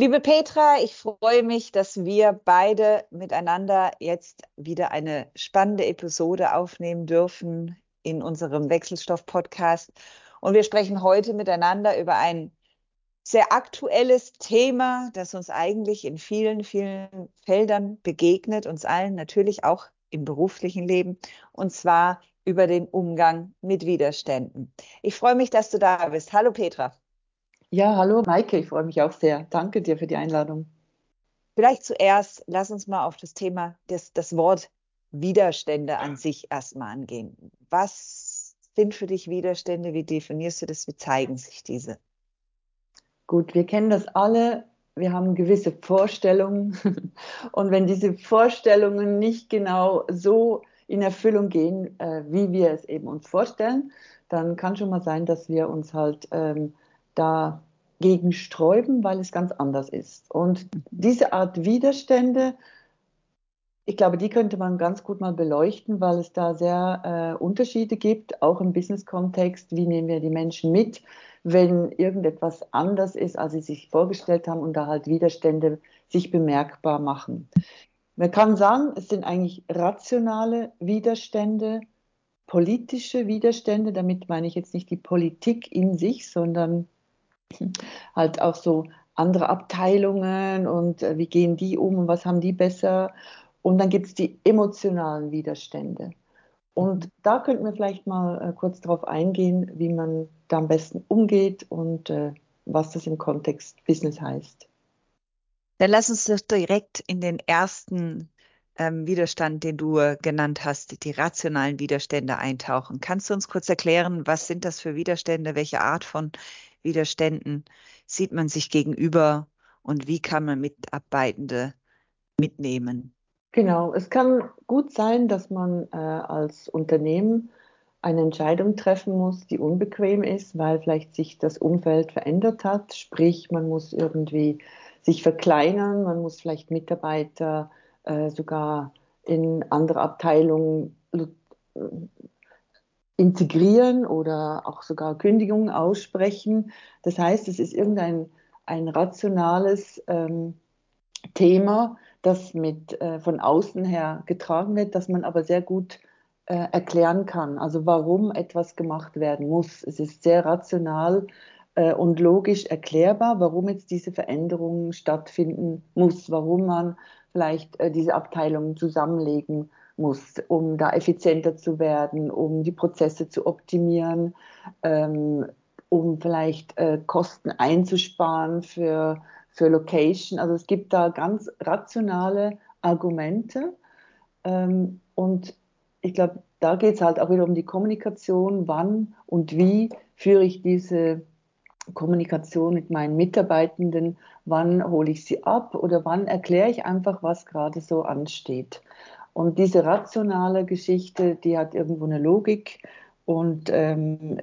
Liebe Petra, ich freue mich, dass wir beide miteinander jetzt wieder eine spannende Episode aufnehmen dürfen in unserem Wechselstoff-Podcast. Und wir sprechen heute miteinander über ein sehr aktuelles Thema, das uns eigentlich in vielen, vielen Feldern begegnet, uns allen natürlich auch im beruflichen Leben, und zwar über den Umgang mit Widerständen. Ich freue mich, dass du da bist. Hallo Petra. Ja, hallo Maike, ich freue mich auch sehr. Danke dir für die Einladung. Vielleicht zuerst, lass uns mal auf das Thema, das, das Wort Widerstände an sich erstmal angehen. Was sind für dich Widerstände? Wie definierst du das? Wie zeigen sich diese? Gut, wir kennen das alle. Wir haben gewisse Vorstellungen. Und wenn diese Vorstellungen nicht genau so in Erfüllung gehen, äh, wie wir es eben uns vorstellen, dann kann schon mal sein, dass wir uns halt ähm, dagegen sträuben, weil es ganz anders ist. Und diese Art Widerstände, ich glaube, die könnte man ganz gut mal beleuchten, weil es da sehr äh, Unterschiede gibt, auch im Business-Kontext. Wie nehmen wir die Menschen mit, wenn irgendetwas anders ist, als sie sich vorgestellt haben und da halt Widerstände sich bemerkbar machen. Man kann sagen, es sind eigentlich rationale Widerstände, politische Widerstände. Damit meine ich jetzt nicht die Politik in sich, sondern halt auch so andere Abteilungen und äh, wie gehen die um und was haben die besser. Und dann gibt es die emotionalen Widerstände. Und da könnten wir vielleicht mal äh, kurz darauf eingehen, wie man da am besten umgeht und äh, was das im Kontext Business heißt. Dann lass uns doch direkt in den ersten ähm, Widerstand, den du genannt hast, die rationalen Widerstände eintauchen. Kannst du uns kurz erklären, was sind das für Widerstände, welche Art von Widerständen sieht man sich gegenüber und wie kann man Mitarbeitende mitnehmen? Genau, es kann gut sein, dass man äh, als Unternehmen eine Entscheidung treffen muss, die unbequem ist, weil vielleicht sich das Umfeld verändert hat. Sprich, man muss irgendwie sich verkleinern, man muss vielleicht Mitarbeiter äh, sogar in andere Abteilungen integrieren oder auch sogar Kündigungen aussprechen. Das heißt, es ist irgendein ein rationales ähm, Thema, das mit äh, von außen her getragen wird, das man aber sehr gut äh, erklären kann. Also warum etwas gemacht werden muss. Es ist sehr rational äh, und logisch erklärbar, warum jetzt diese Veränderung stattfinden muss, warum man vielleicht äh, diese Abteilungen zusammenlegen muss, um da effizienter zu werden, um die Prozesse zu optimieren, ähm, um vielleicht äh, Kosten einzusparen für, für Location. Also es gibt da ganz rationale Argumente. Ähm, und ich glaube, da geht es halt auch wieder um die Kommunikation, wann und wie führe ich diese Kommunikation mit meinen Mitarbeitenden, wann hole ich sie ab oder wann erkläre ich einfach, was gerade so ansteht. Und diese rationale Geschichte, die hat irgendwo eine Logik und ähm,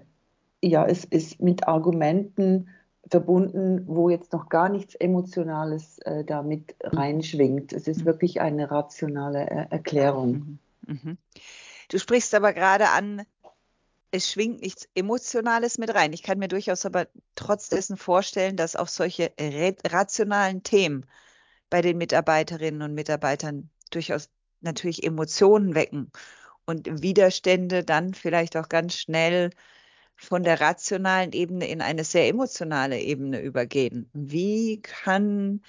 ja, es ist mit Argumenten verbunden, wo jetzt noch gar nichts Emotionales äh, damit reinschwingt. Es ist mhm. wirklich eine rationale äh, Erklärung. Mhm. mhm. Du sprichst aber gerade an, es schwingt nichts Emotionales mit rein. Ich kann mir durchaus aber trotz dessen vorstellen, dass auch solche rationalen Themen bei den Mitarbeiterinnen und Mitarbeitern durchaus natürlich Emotionen wecken und Widerstände dann vielleicht auch ganz schnell von der rationalen Ebene in eine sehr emotionale Ebene übergehen. Wie kann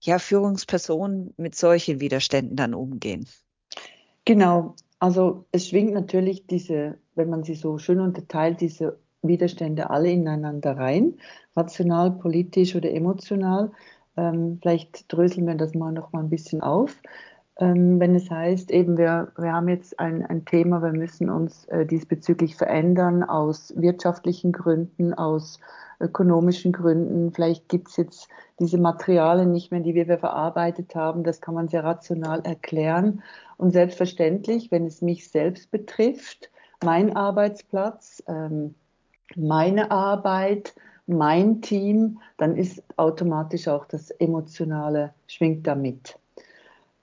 ja Führungspersonen mit solchen Widerständen dann umgehen? Genau, also es schwingt natürlich diese, wenn man sie so schön unterteilt, diese Widerstände alle ineinander rein, rational, politisch oder emotional. Ähm, vielleicht dröseln wir das mal noch mal ein bisschen auf ähm, wenn es heißt, eben wir, wir haben jetzt ein, ein Thema, wir müssen uns äh, diesbezüglich verändern aus wirtschaftlichen Gründen, aus ökonomischen Gründen. Vielleicht gibt es jetzt diese Materialien nicht mehr, die wir, verarbeitet haben. Das kann man sehr rational erklären. Und selbstverständlich, wenn es mich selbst betrifft, mein Arbeitsplatz, ähm, meine Arbeit, mein Team, dann ist automatisch auch das Emotionale schwingt damit.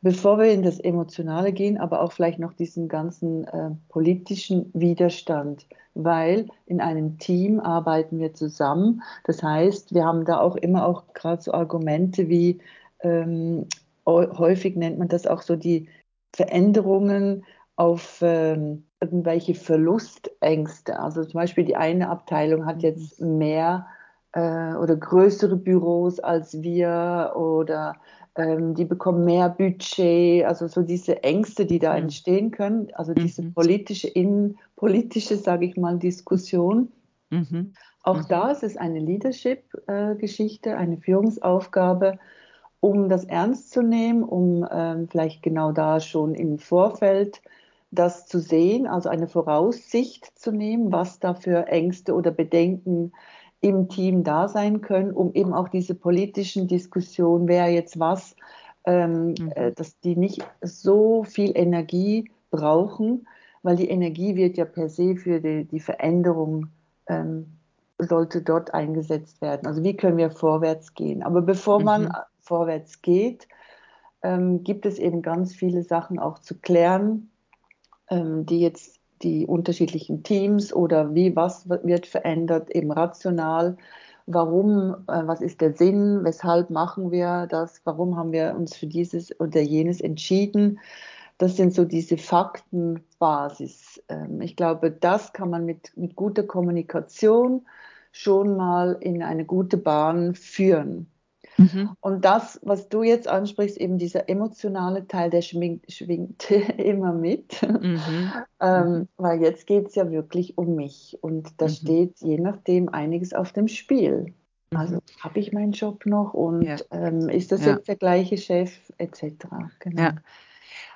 Bevor wir in das Emotionale gehen, aber auch vielleicht noch diesen ganzen äh, politischen Widerstand, weil in einem Team arbeiten wir zusammen. Das heißt, wir haben da auch immer auch gerade so Argumente wie ähm, häufig nennt man das auch so die Veränderungen auf ähm, irgendwelche Verlustängste. Also zum Beispiel die eine Abteilung hat jetzt mehr äh, oder größere Büros als wir oder ähm, die bekommen mehr Budget, also so diese Ängste, die da mhm. entstehen können, also diese mhm. politische, innenpolitische, sage ich mal, Diskussion. Mhm. Auch mhm. da ist es eine Leadership-Geschichte, eine Führungsaufgabe, um das ernst zu nehmen, um ähm, vielleicht genau da schon im Vorfeld das zu sehen, also eine Voraussicht zu nehmen, was da für Ängste oder Bedenken im Team da sein können, um eben auch diese politischen Diskussionen, wer jetzt was, ähm, mhm. äh, dass die nicht so viel Energie brauchen, weil die Energie wird ja per se für die, die Veränderung ähm, sollte dort eingesetzt werden. Also wie können wir vorwärts gehen? Aber bevor mhm. man vorwärts geht, ähm, gibt es eben ganz viele Sachen auch zu klären, ähm, die jetzt die unterschiedlichen Teams oder wie was wird verändert, eben rational. Warum, äh, was ist der Sinn, weshalb machen wir das, warum haben wir uns für dieses oder jenes entschieden. Das sind so diese Faktenbasis. Ähm, ich glaube, das kann man mit, mit guter Kommunikation schon mal in eine gute Bahn führen. Mhm. Und das, was du jetzt ansprichst, eben dieser emotionale Teil, der schwingt, schwingt immer mit. Mhm. ähm, mhm. weil jetzt geht es ja wirklich um mich. Und da mhm. steht je nachdem einiges auf dem Spiel. Also mhm. habe ich meinen Job noch und ja. ähm, ist das ja. jetzt der gleiche Chef etc. Genau. Ja.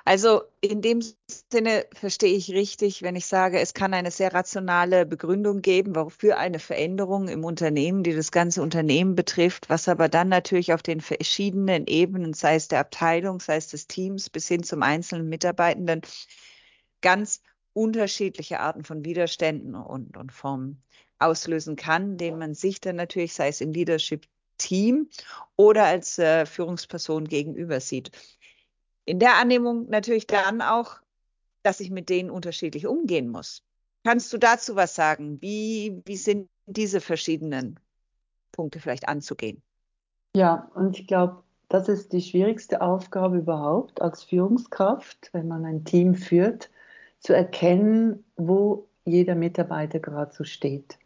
Also in dem Sinne verstehe ich richtig, wenn ich sage, es kann eine sehr rationale Begründung geben, wofür eine Veränderung im Unternehmen, die das ganze Unternehmen betrifft, was aber dann natürlich auf den verschiedenen Ebenen, sei es der Abteilung, sei es des Teams bis hin zum einzelnen Mitarbeitenden, ganz unterschiedliche Arten von Widerständen und, und Formen auslösen kann, denen man sich dann natürlich, sei es im Leadership Team oder als äh, Führungsperson gegenüber sieht in der Annehmung natürlich dann auch, dass ich mit denen unterschiedlich umgehen muss. Kannst du dazu was sagen? Wie, wie sind diese verschiedenen Punkte vielleicht anzugehen? Ja, und ich glaube, das ist die schwierigste Aufgabe überhaupt als Führungskraft, wenn man ein Team führt, zu erkennen, wo jeder Mitarbeiter gerade so steht.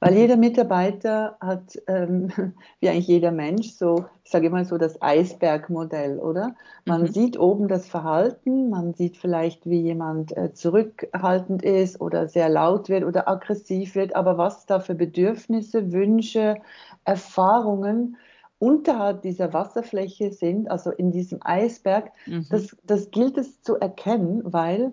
Weil jeder Mitarbeiter hat, ähm, wie eigentlich jeder Mensch, so, ich sage immer so das Eisbergmodell, oder? Man mhm. sieht oben das Verhalten, man sieht vielleicht, wie jemand äh, zurückhaltend ist oder sehr laut wird oder aggressiv wird, aber was da für Bedürfnisse, Wünsche, Erfahrungen unterhalb dieser Wasserfläche sind, also in diesem Eisberg, mhm. das, das gilt es zu erkennen, weil,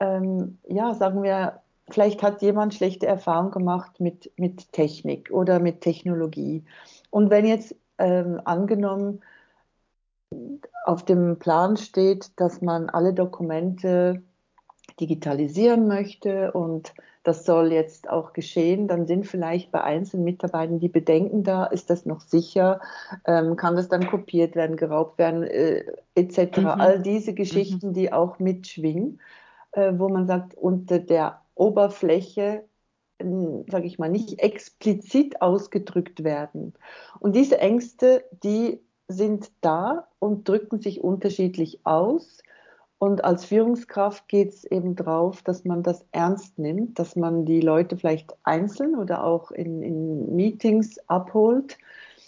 ähm, ja, sagen wir, vielleicht hat jemand schlechte Erfahrungen gemacht mit, mit Technik oder mit Technologie. Und wenn jetzt ähm, angenommen auf dem Plan steht, dass man alle Dokumente digitalisieren möchte und das soll jetzt auch geschehen, dann sind vielleicht bei einzelnen Mitarbeitern die Bedenken da, ist das noch sicher, ähm, kann das dann kopiert werden, geraubt werden, äh, etc. Mhm. All diese Geschichten, mhm. die auch mitschwingen, äh, wo man sagt, unter der Oberfläche, sage ich mal, nicht explizit ausgedrückt werden. Und diese Ängste, die sind da und drücken sich unterschiedlich aus. Und als Führungskraft geht es eben darauf, dass man das ernst nimmt, dass man die Leute vielleicht einzeln oder auch in, in Meetings abholt,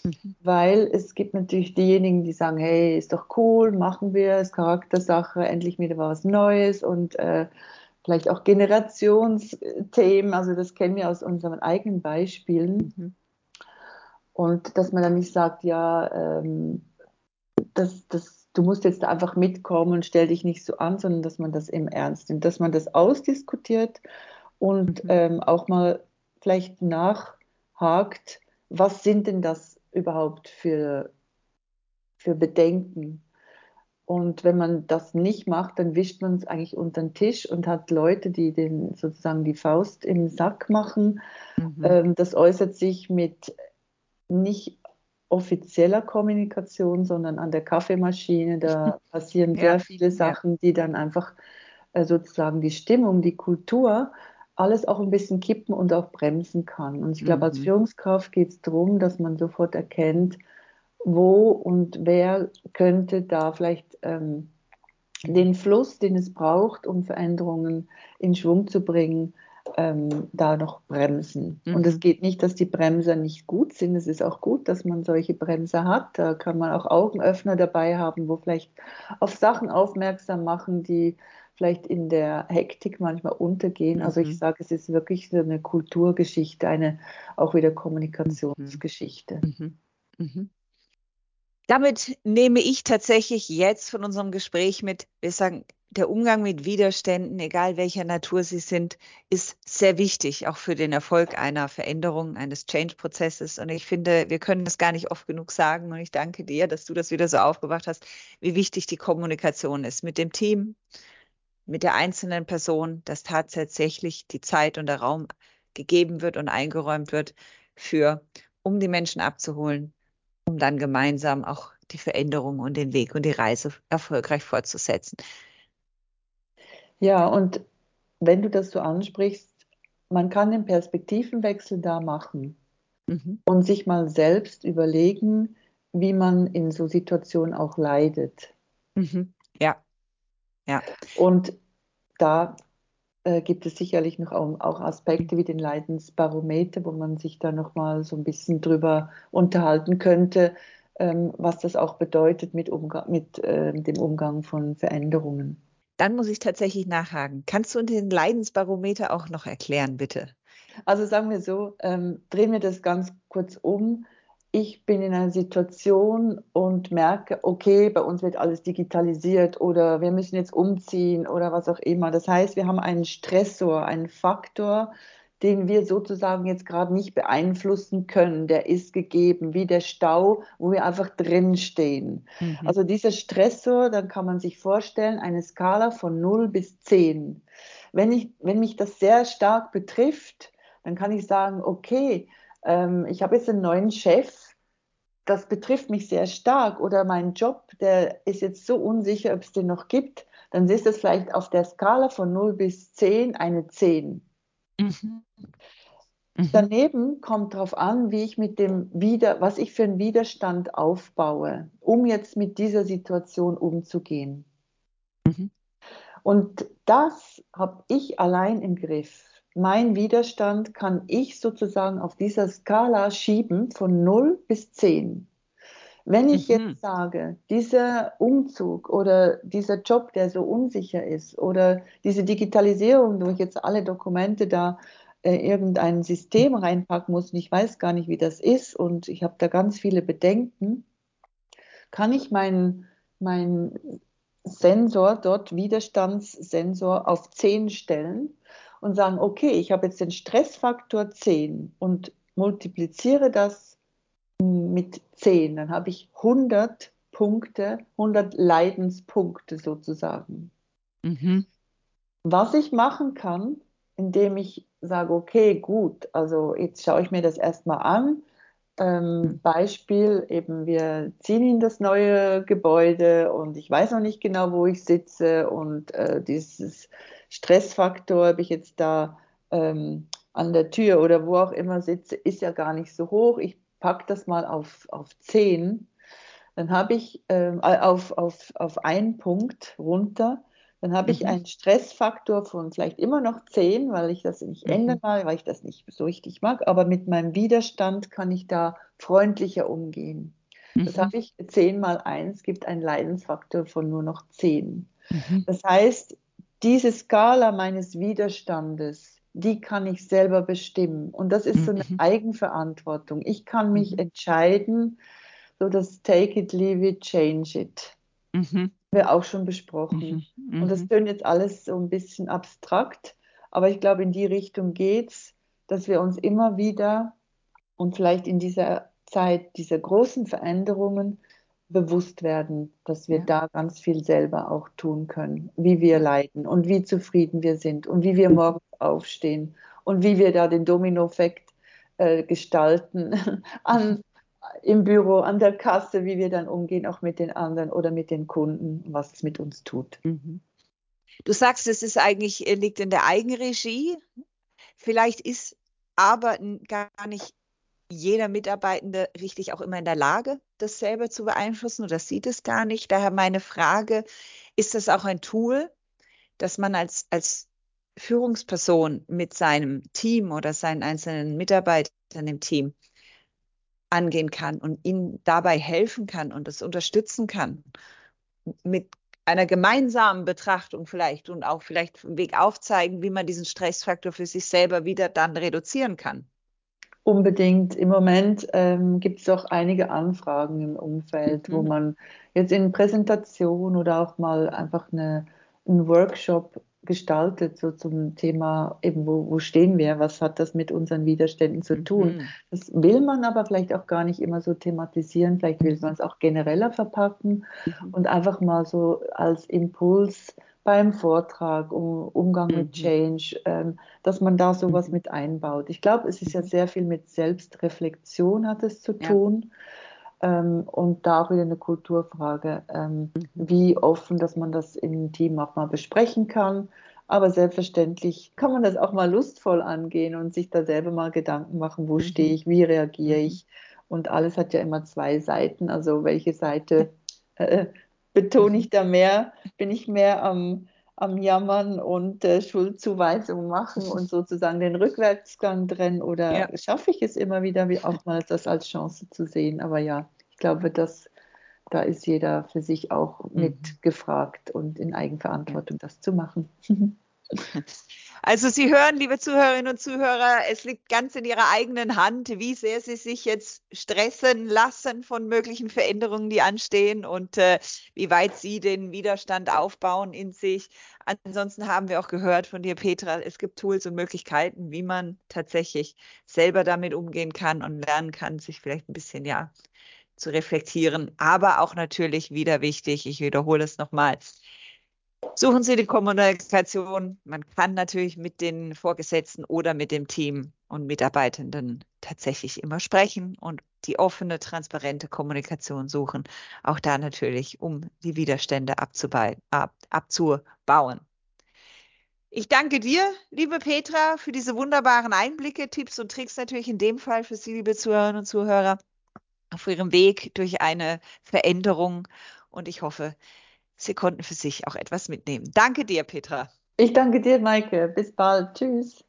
mhm. weil es gibt natürlich diejenigen, die sagen, hey, ist doch cool, machen wir es, Charaktersache, endlich wieder was Neues und äh, vielleicht auch Generationsthemen, also das kennen wir aus unseren eigenen Beispielen. Mhm. Und dass man dann nicht sagt, ja, ähm, das, das, du musst jetzt einfach mitkommen und stell dich nicht so an, sondern dass man das im Ernst nimmt, dass man das ausdiskutiert und mhm. ähm, auch mal vielleicht nachhakt, was sind denn das überhaupt für, für Bedenken? Und wenn man das nicht macht, dann wischt man es eigentlich unter den Tisch und hat Leute, die den sozusagen die Faust im Sack machen. Mhm. Ähm, das äußert sich mit nicht offizieller Kommunikation, sondern an der Kaffeemaschine. Da passieren Ja, sehr viele Sachen, die dann einfach äh, sozusagen die Stimmung, die Kultur, alles auch ein bisschen kippen und auch bremsen kann. Und ich glaube, als Mhm. Führungskraft geht es darum, dass man sofort erkennt, wo und wer könnte da vielleicht ähm, den Fluss, den es braucht, um Veränderungen in Schwung zu bringen, ähm, da noch bremsen. Und es Mhm. geht nicht, dass die Bremser nicht gut sind. Es ist auch gut, dass man solche Bremser hat. Da kann man auch Augenöffner dabei haben, wo vielleicht auf Sachen aufmerksam machen, die vielleicht in der Hektik manchmal untergehen. Also ich Mhm. sage, es ist wirklich so eine Kulturgeschichte, eine auch wieder Mhm. Kommunikationsgeschichte. Mhm. Damit nehme ich tatsächlich jetzt von unserem Gespräch mit, wir sagen, der Umgang mit Widerständen, egal welcher Natur sie sind, ist sehr wichtig, auch für den Erfolg einer Veränderung, eines Change-Prozesses. Und ich finde, wir können das gar nicht oft genug sagen. Und ich danke dir, dass du das wieder so aufgebracht hast, wie wichtig die Kommunikation ist mit dem Team, mit der einzelnen Person, dass tatsächlich die Zeit und der Raum gegeben wird und eingeräumt wird für, um die Menschen abzuholen, um dann gemeinsam auch die Veränderung und den Weg und die Reise erfolgreich fortzusetzen. Ja, und wenn du das so ansprichst, man kann den Perspektivenwechsel da machen Mhm. und sich mal selbst überlegen, wie man in so Situationen auch leidet. Mhm. Ja, ja. Und da äh, gibt es sicherlich noch auch, auch Aspekte wie den Leidensbarometer, wo man sich da noch mal so ein bisschen drüber unterhalten könnte, ähm, was das auch bedeutet mit, Umga mit äh, dem Umgang von Veränderungen. Dann muss ich tatsächlich nachhaken. Kannst du den Leidensbarometer auch noch erklären, bitte? Also sagen wir so, ähm, drehen wir das ganz kurz um. Ich bin in einer Situation und merke, okay, bei uns wird alles digitalisiert oder wir müssen jetzt umziehen oder was auch immer. Das heißt, wir haben einen Stressor, einen Faktor, den wir sozusagen jetzt gerade nicht beeinflussen können. Der ist gegeben, wie der Stau, wo wir einfach drinstehen. Mhm. Also dieser Stressor, dann kann man sich vorstellen, eine Skala von 0 bis 10. Wenn, ich, wenn mich das sehr stark betrifft, dann kann ich sagen, okay, ähm, ich habe jetzt einen neuen Chef, das betrifft mich sehr stark oder mein Job, der ist jetzt so unsicher, ob es den noch gibt, dann ist es vielleicht auf der Skala von 0 bis 10 eine 10. Mhm. Mhm. Daneben kommt darauf an, wie ich mit dem Wider, was ich für einen Widerstand aufbaue, um jetzt mit dieser Situation umzugehen. Mhm. Und das habe ich allein im Griff. Mein Widerstand kann ich sozusagen auf dieser Skala schieben von 0 bis 10. Wenn ich Mhm. jetzt sage, dieser Umzug oder dieser Job, der so unsicher ist, oder diese Digitalisierung, wo ich jetzt alle Dokumente da äh, irgendein System reinpacken muss und ich weiß gar nicht, wie das ist und ich habe da ganz viele Bedenken, kann ich meinen mein Sensor dort, Widerstandssensor, auf 10 stellen und sagen, okay, ich habe jetzt den Stressfaktor 10 und multipliziere das mit 10, dann habe ich 100 Punkte, 100 Leidenspunkte sozusagen. Mhm. Was ich machen kann, indem ich sage, okay, gut, also jetzt schaue ich mir das erstmal an. Ähm, Beispiel, eben wir ziehen in das neue Gebäude und ich weiß noch nicht genau, wo ich sitze und äh, dieses Stressfaktor, ob ich jetzt da ähm, an der Tür oder wo auch immer sitze, ist ja gar nicht so hoch. Ich packe das mal auf, auf 10. Dann habe ich ähm, auf, auf, auf einen Punkt runter. Dann habe ich Mhm. einen Stressfaktor von vielleicht immer noch 10, weil ich das nicht Mhm. ändern will, weil ich das nicht so richtig mag. Aber mit meinem Widerstand kann ich da freundlicher umgehen. Das Mhm. habe ich 10 mal 1 gibt einen Leidensfaktor von nur noch 10. Mhm. Das heißt, diese Skala meines Widerstandes, die kann ich selber bestimmen. Und das ist so eine Mhm. Eigenverantwortung. Ich kann mich Mhm. entscheiden, so das Take it, leave it, change it. Mhm. Wir auch schon besprochen. Mhm. Und das Mhm. tönt jetzt alles so ein bisschen abstrakt, aber ich glaube, in die Richtung geht's, dass wir uns immer wieder und vielleicht in dieser Zeit dieser großen Veränderungen bewusst werden, dass wir Ja. da ganz viel selber auch tun können, wie wir leiden und wie zufrieden wir sind und wie wir morgens aufstehen und wie wir da den Dominoeffekt äh, gestalten an, im Büro, an der Kasse, wie wir dann umgehen, auch mit den anderen oder mit den Kunden, was es mit uns tut. Mhm. Du sagst, es ist eigentlich, liegt in der Eigenregie. Vielleicht ist aber gar nicht jeder Mitarbeitende richtig auch immer in der Lage, das selber zu beeinflussen oder sieht es gar nicht. Daher meine Frage, ist das auch ein Tool, das man als, als Führungsperson mit seinem Team oder seinen einzelnen Mitarbeitern im Team angehen kann und ihnen dabei helfen kann und es unterstützen kann mit einer gemeinsamen Betrachtung vielleicht und auch vielleicht einen Weg aufzeigen, wie man diesen Stressfaktor für sich selber wieder dann reduzieren kann. Unbedingt. Im Moment ähm, gibt es auch einige Anfragen im Umfeld, mhm. wo man jetzt in Präsentation oder auch mal einfach eine, einen Workshop gestaltet, so zum Thema eben, wo, wo stehen wir, was hat das mit unseren Widerständen zu tun. Mhm. Das will man aber vielleicht auch gar nicht immer so thematisieren, vielleicht will man es auch genereller verpacken mhm. und einfach mal so als Impuls beim Vortrag, um Umgang mhm. mit Change, ähm, dass man da sowas mhm. mit einbaut. Ich glaube, es ist ja mhm. sehr viel mit Selbstreflexion hat es zu tun. Ja ähm, und da auch wieder eine Kulturfrage, ähm, mhm. wie offen, dass man das im Team auch mal besprechen kann. Aber selbstverständlich kann man das auch mal lustvoll angehen und sich da selber mal Gedanken machen, wo mhm. stehe ich, wie reagiere mhm. ich. Und alles hat ja immer zwei Seiten. Also welche Seite äh, betone ich da mehr? Bin ich mehr am, am Jammern und äh, Schuldzuweisungen machen und sozusagen den Rückwärtsgang drin oder ja. schaffe ich es immer wieder, wie auch mal das als Chance zu sehen. Aber ja, ich glaube, dass da ist jeder für sich auch mhm. mit gefragt und in Eigenverantwortung das zu machen. Also Sie hören, liebe Zuhörerinnen und Zuhörer, es liegt ganz in Ihrer eigenen Hand, wie sehr Sie sich jetzt stressen lassen von möglichen Veränderungen, die anstehen und äh, wie weit Sie den Widerstand aufbauen in sich. Ansonsten haben wir auch gehört von dir, Petra, es gibt Tools und Möglichkeiten, wie man tatsächlich selber damit umgehen kann und lernen kann, sich vielleicht ein bisschen ja zu reflektieren, aber auch natürlich wieder wichtig, ich wiederhole es nochmal, Suchen Sie die Kommunikation. Man kann natürlich mit den Vorgesetzten oder mit dem Team und Mitarbeitenden tatsächlich immer sprechen und die offene, transparente Kommunikation suchen. Auch da natürlich, um die Widerstände abzubauen. Ich danke dir, liebe Petra, für diese wunderbaren Einblicke, Tipps und Tricks natürlich in dem Fall für Sie, liebe Zuhörerinnen und Zuhörer, auf Ihrem Weg durch eine Veränderung. Und ich hoffe, Sie konnten für sich auch etwas mitnehmen. Danke dir, Petra. Ich danke dir, Maike. Bis bald. Tschüss.